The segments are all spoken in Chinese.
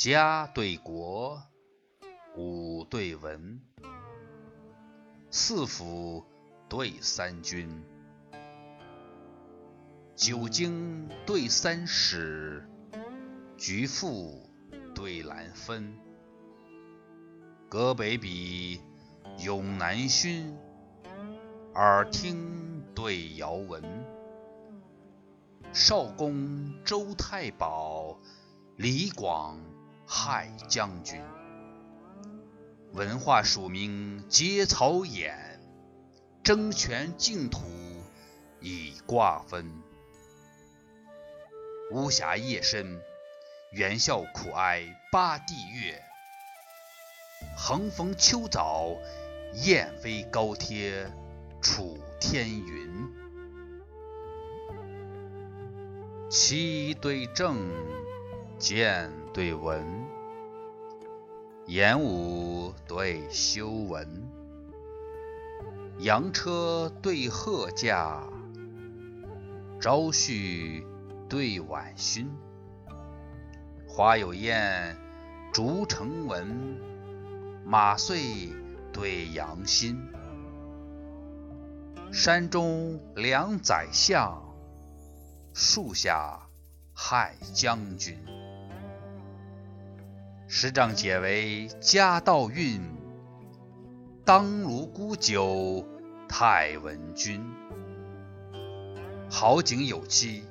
家对国，武对文，四府对三军，九经对三史，局赋对兰芬，阁北比，咏南勋，耳听对遥闻。少公周太保，李广害将军。文化署名皆草偃，争权竞土以瓜分。巫峡夜深，猿啸苦哀八帝月。横逢秋早，雁飞高贴楚天云。七对正，剑对文，演武对修文，羊车对鹤驾，朝旭对晚勋。花有燕，竹成文，马遂对羊心。山中两宰相。树下害将军，十丈解围家道运，当卢沽酒太文君。好景有期，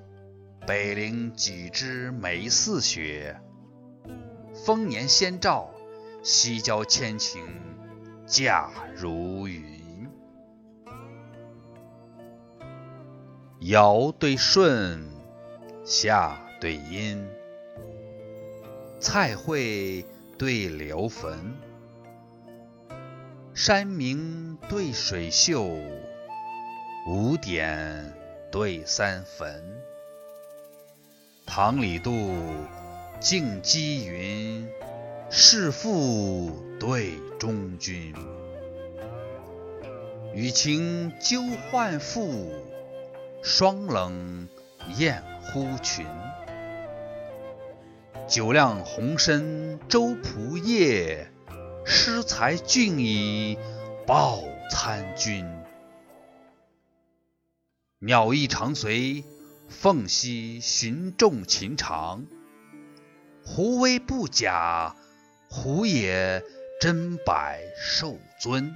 北陵几枝梅似雪。丰年先兆，西郊千顷假如云。尧对舜，夏对殷，蔡惠对刘坟，山明对水秀，五点对三坟。唐李杜，晋姬云，弑父对忠君。与秦纠宦妇。霜冷雁呼群，酒量红参周仆射，诗才俊以报参军。鸟翼长随凤兮寻众情长，胡威不假，胡也真百受尊。